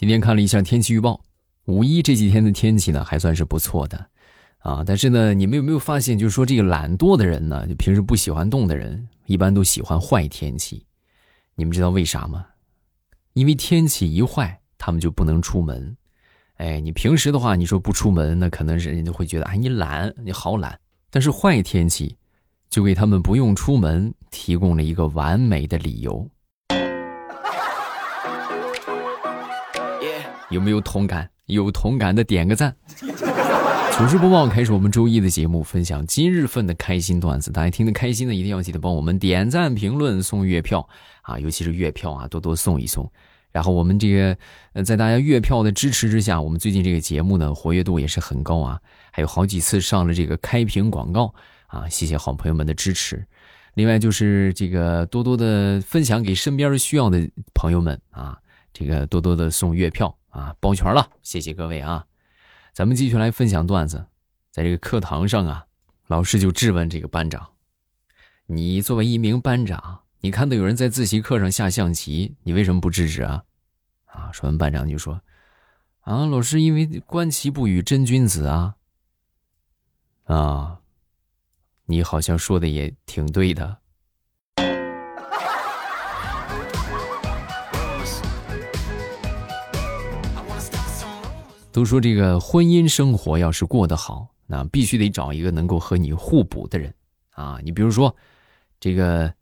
今天看了一下天气预报，五一这几天的天气呢还算是不错的，啊，但是呢，你们有没有发现，就是说这个懒惰的人呢，就平时不喜欢动的人，一般都喜欢坏天气。你们知道为啥吗？因为天气一坏，他们就不能出门。哎，你平时的话，你说不出门，那可能是人家会觉得，哎，你懒，你好懒。但是坏天气，就给他们不用出门提供了一个完美的理由。有没有同感？有同感的点个赞。糗事播报开始，我们周一的节目分享今日份的开心段子。大家听得开心的，一定要记得帮我们点赞、评论、送月票啊！尤其是月票啊，多多送一送。然后我们这个呃，在大家月票的支持之下，我们最近这个节目呢，活跃度也是很高啊，还有好几次上了这个开屏广告啊！谢谢好朋友们的支持。另外就是这个多多的分享给身边需要的朋友们啊，这个多多的送月票。啊，包全了，谢谢各位啊！咱们继续来分享段子。在这个课堂上啊，老师就质问这个班长：“你作为一名班长，你看到有人在自习课上下象棋，你为什么不制止啊？”啊，说完班长就说：“啊，老师，因为观棋不语真君子啊。”啊，你好像说的也挺对的。都说这个婚姻生活要是过得好，那必须得找一个能够和你互补的人啊。你比如说，这个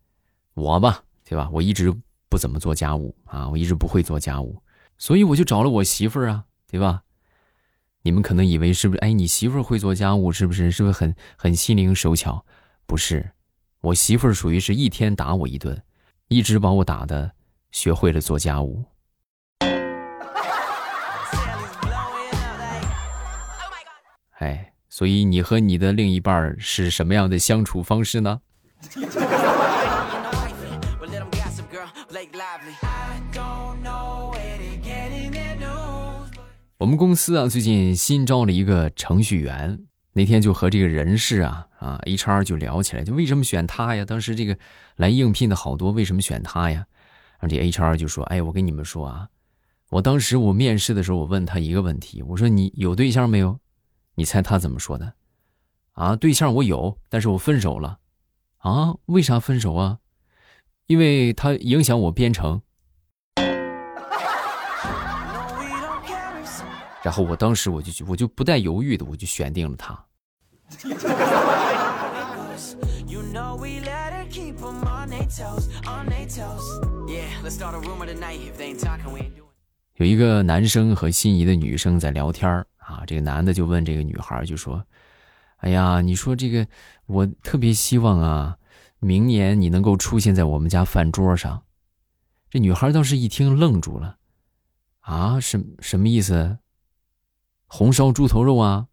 我吧，对吧？我一直不怎么做家务啊，我一直不会做家务，所以我就找了我媳妇儿啊，对吧？你们可能以为是不是？哎，你媳妇儿会做家务，是不是？是不是很很心灵手巧？不是，我媳妇儿属于是一天打我一顿，一直把我打的学会了做家务。哎，所以你和你的另一半是什么样的相处方式呢？我们公司啊，最近新招了一个程序员。那天就和这个人事啊啊 HR 就聊起来，就为什么选他呀？当时这个来应聘的好多，为什么选他呀？然后这 HR 就说：“哎，我跟你们说啊，我当时我面试的时候，我问他一个问题，我说你有对象没有？”你猜他怎么说的？啊，对象我有，但是我分手了。啊，为啥分手啊？因为他影响我编程。然后我当时我就我就不带犹豫的，我就选定了他。有一个男生和心仪的女生在聊天儿。啊，这个男的就问这个女孩，就说：“哎呀，你说这个，我特别希望啊，明年你能够出现在我们家饭桌上。”这女孩当时一听愣住了，啊，什什么意思？红烧猪头肉啊？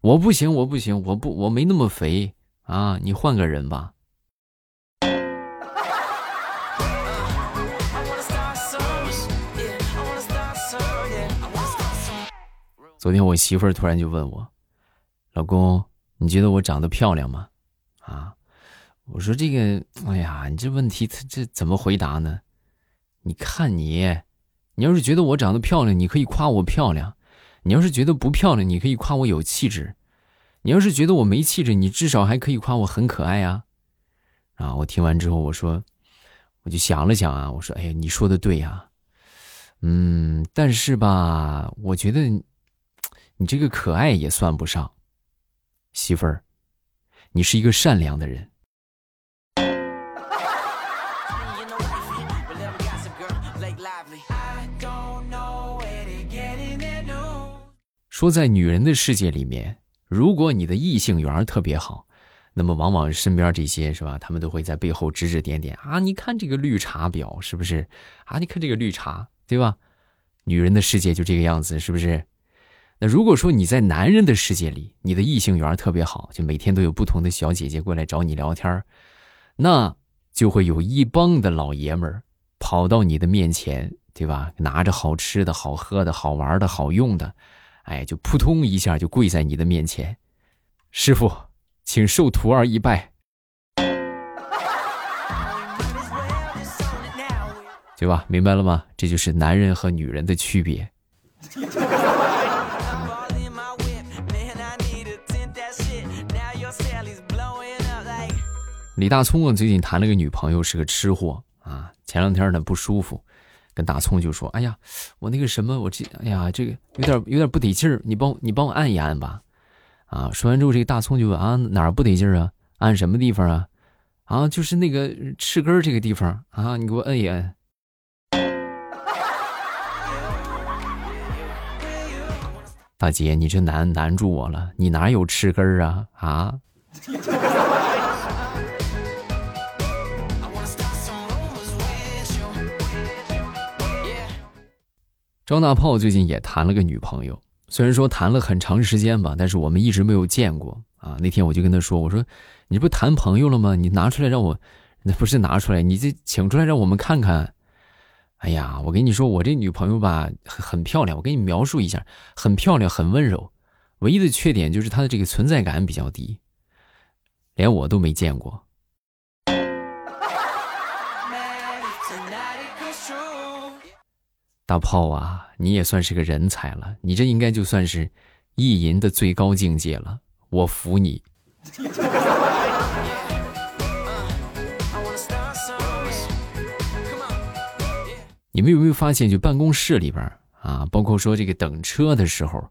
我不行，我不行，我不，我没那么肥啊，你换个人吧。昨天我媳妇儿突然就问我：“老公，你觉得我长得漂亮吗？”啊，我说：“这个，哎呀，你这问题他这怎么回答呢？你看你，你要是觉得我长得漂亮，你可以夸我漂亮；你要是觉得不漂亮，你可以夸我有气质；你要是觉得我没气质，你至少还可以夸我很可爱啊。”啊，我听完之后，我说，我就想了想啊，我说：“哎呀，你说的对呀，嗯，但是吧，我觉得。”你这个可爱也算不上，媳妇儿，你是一个善良的人。说在女人的世界里面，如果你的异性缘特别好，那么往往身边这些是吧？他们都会在背后指指点点啊！你看这个绿茶婊是不是？啊，你看这个绿茶对吧？女人的世界就这个样子，是不是？那如果说你在男人的世界里，你的异性缘特别好，就每天都有不同的小姐姐过来找你聊天那就会有一帮的老爷们儿跑到你的面前，对吧？拿着好吃的、好喝的、好玩的、好用的，哎，就扑通一下就跪在你的面前，师傅，请受徒儿一拜，对吧？明白了吗？这就是男人和女人的区别。李大聪啊，最近谈了个女朋友，是个吃货啊。前两天呢不舒服，跟大葱就说：“哎呀，我那个什么，我这哎呀，这个有点有点不得劲儿，你帮你帮我按一按吧。”啊，说完之后，这个大葱就问：“啊，哪儿不得劲儿啊？按什么地方啊？啊，就是那个翅根这个地方啊，你给我摁一摁。”大姐，你这难难住我了，你哪有翅根儿啊？啊？张大炮最近也谈了个女朋友，虽然说谈了很长时间吧，但是我们一直没有见过啊。那天我就跟他说：“我说，你不谈朋友了吗？你拿出来让我，那不是拿出来，你这请出来让我们看看。”哎呀，我跟你说，我这女朋友吧，很很漂亮。我给你描述一下，很漂亮，很温柔。唯一的缺点就是她的这个存在感比较低，连我都没见过。大炮啊，你也算是个人才了，你这应该就算是意淫的最高境界了，我服你。你们有没有发现，就办公室里边啊，包括说这个等车的时候。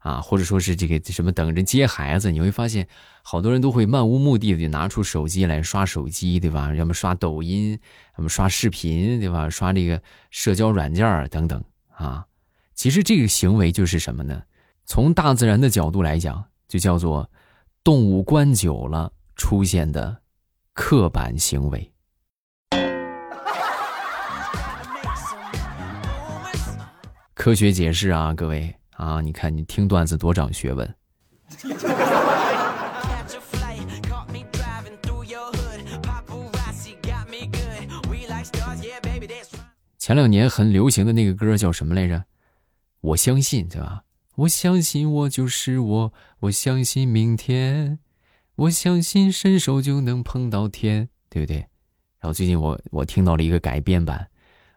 啊，或者说是这个什么等着接孩子，你会发现好多人都会漫无目的的拿出手机来刷手机，对吧？要么刷抖音，要么刷视频，对吧？刷这个社交软件等等啊。其实这个行为就是什么呢？从大自然的角度来讲，就叫做动物关久了出现的刻板行为。科学解释啊，各位。啊！你看，你听段子多长学问。前两年很流行的那个歌叫什么来着？我相信，对吧？我相信我就是我，我相信明天，我相信伸手就能碰到天，对不对？然后最近我我听到了一个改编版，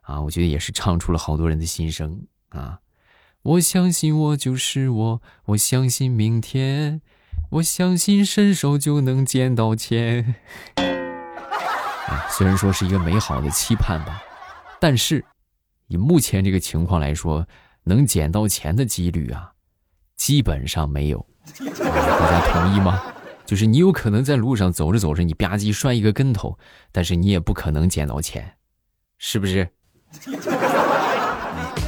啊，我觉得也是唱出了好多人的心声啊。我相信我就是我，我相信明天，我相信伸手就能捡到钱。啊，虽然说是一个美好的期盼吧，但是以目前这个情况来说，能捡到钱的几率啊，基本上没有。大家同意吗？就是你有可能在路上走着走着，你吧唧摔一个跟头，但是你也不可能捡到钱，是不是？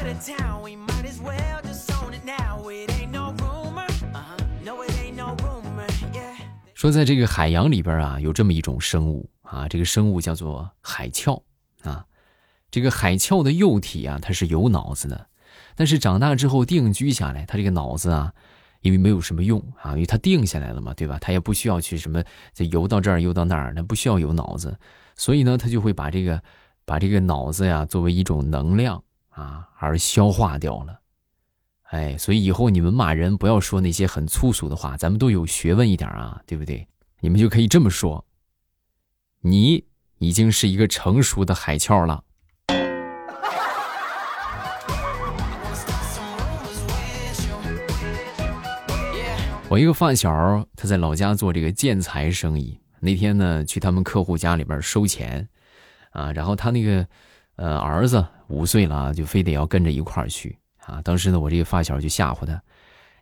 说，在这个海洋里边啊，有这么一种生物啊，这个生物叫做海鞘啊。这个海鞘的幼体啊，它是有脑子的，但是长大之后定居下来，它这个脑子啊，因为没有什么用啊，因为它定下来了嘛，对吧？它也不需要去什么再游到这儿游到那儿，它不需要有脑子，所以呢，它就会把这个把这个脑子呀作为一种能量啊而消化掉了。哎，所以以后你们骂人不要说那些很粗俗的话，咱们都有学问一点啊，对不对？你们就可以这么说：你已经是一个成熟的海鞘了。我一个发小，他在老家做这个建材生意。那天呢，去他们客户家里边收钱，啊，然后他那个呃儿子五岁了，就非得要跟着一块儿去。啊！当时呢，我这个发小就吓唬他：“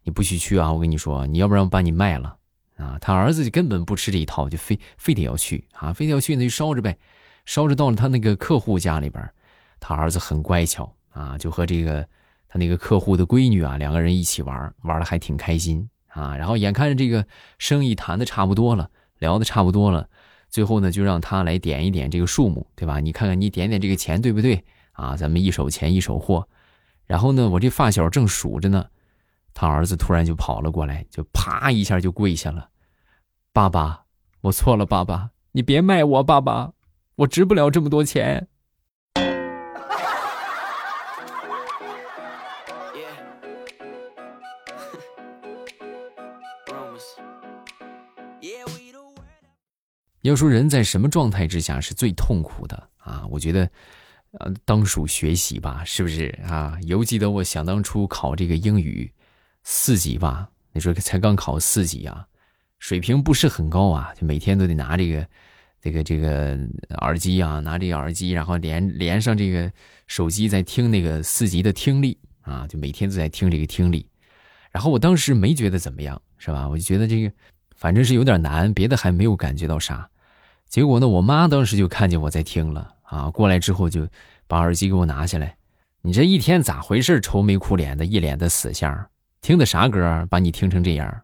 你不许去啊！我跟你说，你要不然我把你卖了啊！”他儿子就根本不吃这一套，就非非得要去啊！非得要去，那就烧着呗。烧着到了他那个客户家里边，他儿子很乖巧啊，就和这个他那个客户的闺女啊两个人一起玩，玩的还挺开心啊。然后眼看着这个生意谈的差不多了，聊的差不多了，最后呢就让他来点一点这个数目，对吧？你看看你点点这个钱对不对啊？咱们一手钱一手货。然后呢，我这发小正数着呢，他儿子突然就跑了过来，就啪一下就跪下了：“爸爸，我错了，爸爸，你别卖我，爸爸，我值不了这么多钱。” 要说人在什么状态之下是最痛苦的啊？我觉得。呃，当属学习吧，是不是啊？犹记得我想当初考这个英语四级吧，那时候才刚考四级啊，水平不是很高啊，就每天都得拿这个这个这个耳机啊，拿这个耳机，然后连连上这个手机在听那个四级的听力啊，就每天都在听这个听力。然后我当时没觉得怎么样，是吧？我就觉得这个反正是有点难，别的还没有感觉到啥。结果呢，我妈当时就看见我在听了。啊，过来之后就把耳机给我拿下来。你这一天咋回事？愁眉苦脸的，一脸的死相。听的啥歌？把你听成这样？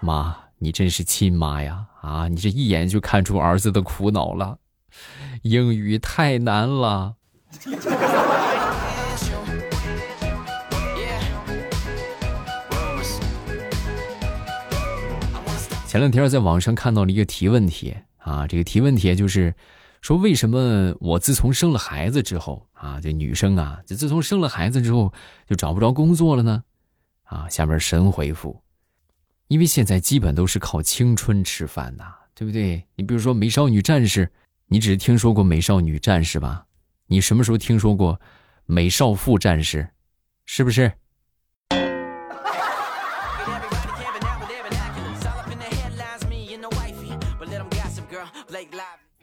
妈，你真是亲妈呀！啊，你这一眼就看出儿子的苦恼了。英语太难了。前两天在网上看到了一个提问题啊，这个提问题就是说，为什么我自从生了孩子之后啊，这女生啊，就自从生了孩子之后就找不着工作了呢？啊，下面神回复，因为现在基本都是靠青春吃饭呐，对不对？你比如说《美少女战士》，你只是听说过《美少女战士》吧？你什么时候听说过《美少妇战士》？是不是？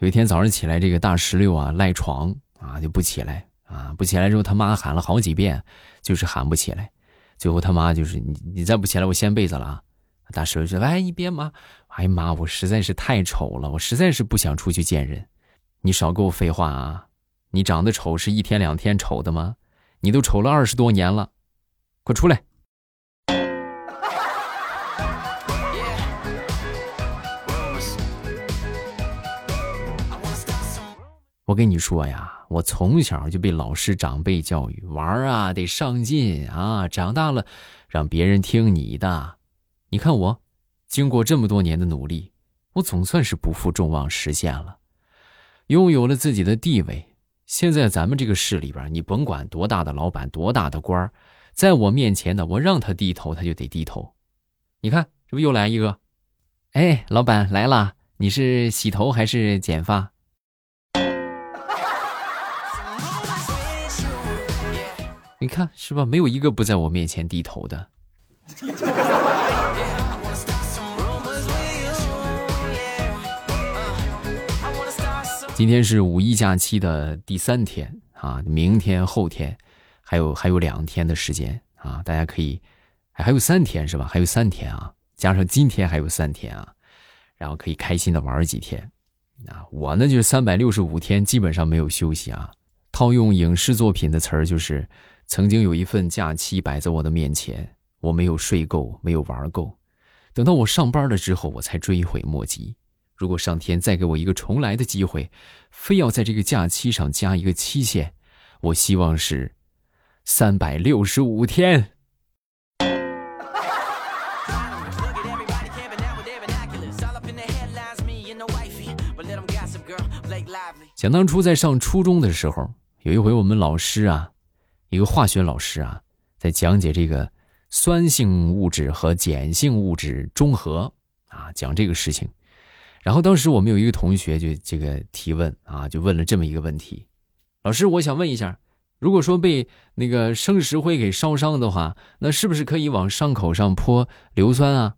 有一天早上起来，这个大石榴啊赖床啊就不起来啊不起来之后，他妈喊了好几遍，就是喊不起来。最后他妈就是你你再不起来，我掀被子了啊。大石榴说：“哎，你别妈，哎呀妈，我实在是太丑了，我实在是不想出去见人。你少给我废话啊！你长得丑是一天两天丑的吗？你都丑了二十多年了，快出来！”我跟你说呀，我从小就被老师长辈教育，玩啊得上进啊，长大了让别人听你的。你看我，经过这么多年的努力，我总算是不负众望实现了，拥有了自己的地位。现在咱们这个市里边，你甭管多大的老板，多大的官在我面前呢，我让他低头，他就得低头。你看，这不又来一个？哎，老板来了，你是洗头还是剪发？你看是吧？没有一个不在我面前低头的。今天是五一假期的第三天啊，明天、后天还有还有两天的时间啊，大家可以还有三天是吧？还有三天啊，加上今天还有三天啊，然后可以开心的玩几天啊。我呢就是三百六十五天基本上没有休息啊。套用影视作品的词儿就是。曾经有一份假期摆在我的面前，我没有睡够，没有玩够。等到我上班了之后，我才追悔莫及。如果上天再给我一个重来的机会，非要在这个假期上加一个期限，我希望是三百六十五天。想当初在上初中的时候，有一回我们老师啊。一个化学老师啊，在讲解这个酸性物质和碱性物质中和啊，讲这个事情。然后当时我们有一个同学就这个提问啊，就问了这么一个问题：老师，我想问一下，如果说被那个生石灰给烧伤的话，那是不是可以往伤口上泼硫酸啊？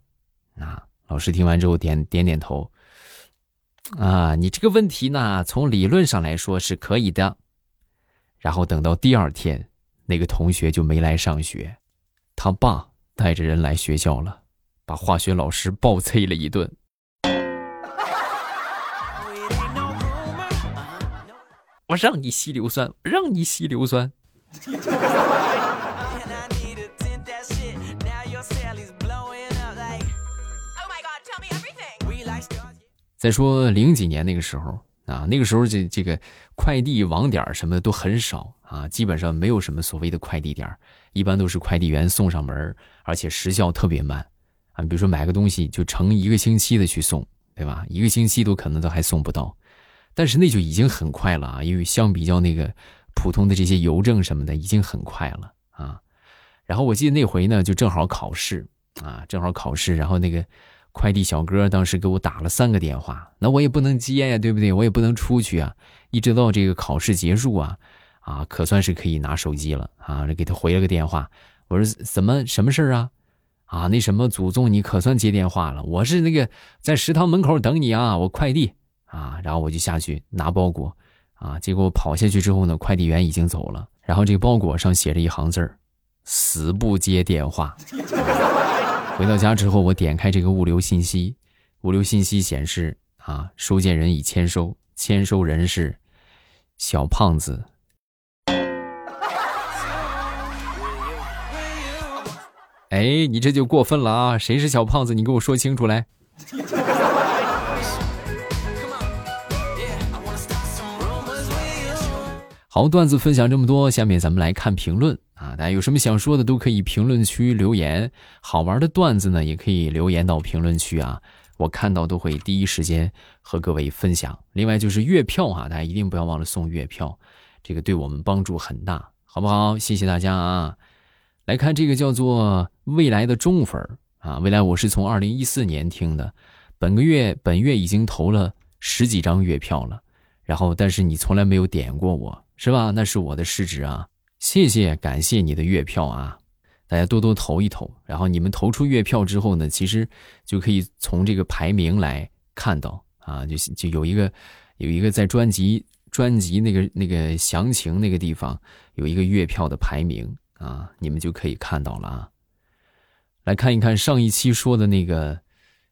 啊，老师听完之后点点点头。啊，你这个问题呢，从理论上来说是可以的。然后等到第二天。那个同学就没来上学，他爸带着人来学校了，把化学老师暴催了一顿。我让你吸硫酸，让你吸硫酸。再说零几年那个时候啊，那个时候这这个快递网点什么的都很少。啊，基本上没有什么所谓的快递点一般都是快递员送上门，而且时效特别慢，啊，比如说买个东西就成一个星期的去送，对吧？一个星期都可能都还送不到，但是那就已经很快了啊，因为相比较那个普通的这些邮政什么的，已经很快了啊。然后我记得那回呢，就正好考试啊，正好考试，然后那个快递小哥当时给我打了三个电话，那我也不能接呀，对不对？我也不能出去啊，一直到这个考试结束啊，啊，可算是可以拿手机了啊，给他回了个电话，我说怎么什么事儿啊？啊，那什么祖宗，你可算接电话了，我是那个在食堂门口等你啊，我快递啊，然后我就下去拿包裹啊，结果跑下去之后呢，快递员已经走了，然后这个包裹上写着一行字儿：死不接电话。回到家之后，我点开这个物流信息，物流信息显示啊，收件人已签收，签收人是小胖子。哎，你这就过分了啊！谁是小胖子？你给我说清楚来。好，段子分享这么多，下面咱们来看评论。啊，大家有什么想说的都可以评论区留言，好玩的段子呢也可以留言到评论区啊，我看到都会第一时间和各位分享。另外就是月票啊，大家一定不要忘了送月票，这个对我们帮助很大，好不好？谢谢大家啊！来看这个叫做未来的中粉啊，未来我是从二零一四年听的，本个月本月已经投了十几张月票了，然后但是你从来没有点过我是吧？那是我的失职啊。谢谢，感谢你的月票啊！大家多多投一投，然后你们投出月票之后呢，其实就可以从这个排名来看到啊，就就有一个有一个在专辑专辑那个那个详情那个地方有一个月票的排名啊，你们就可以看到了啊。来看一看上一期说的那个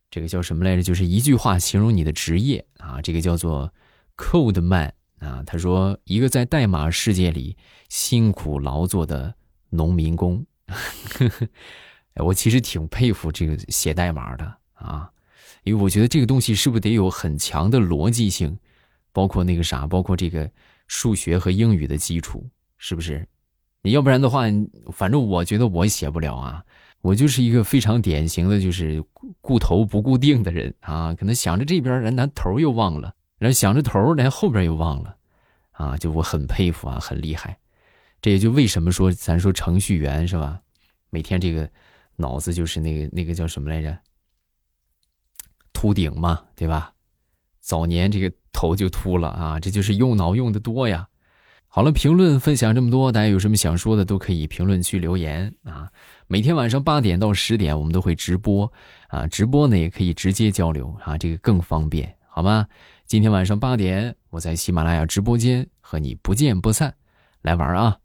这个叫什么来着？就是一句话形容你的职业啊，这个叫做 Code Man。啊，他说一个在代码世界里辛苦劳作的农民工，我其实挺佩服这个写代码的啊，因为我觉得这个东西是不是得有很强的逻辑性，包括那个啥，包括这个数学和英语的基础，是不是？你要不然的话，反正我觉得我写不了啊，我就是一个非常典型的就是固头不固定的人啊，可能想着这边，人咱头又忘了。然后想着头，连后边又忘了，啊，就我很佩服啊，很厉害。这也就为什么说咱说程序员是吧？每天这个脑子就是那个那个叫什么来着？秃顶嘛，对吧？早年这个头就秃了啊，这就是用脑用的多呀。好了，评论分享这么多，大家有什么想说的都可以评论区留言啊。每天晚上八点到十点我们都会直播啊，直播呢也可以直接交流啊，这个更方便，好吗？今天晚上八点，我在喜马拉雅直播间和你不见不散，来玩啊！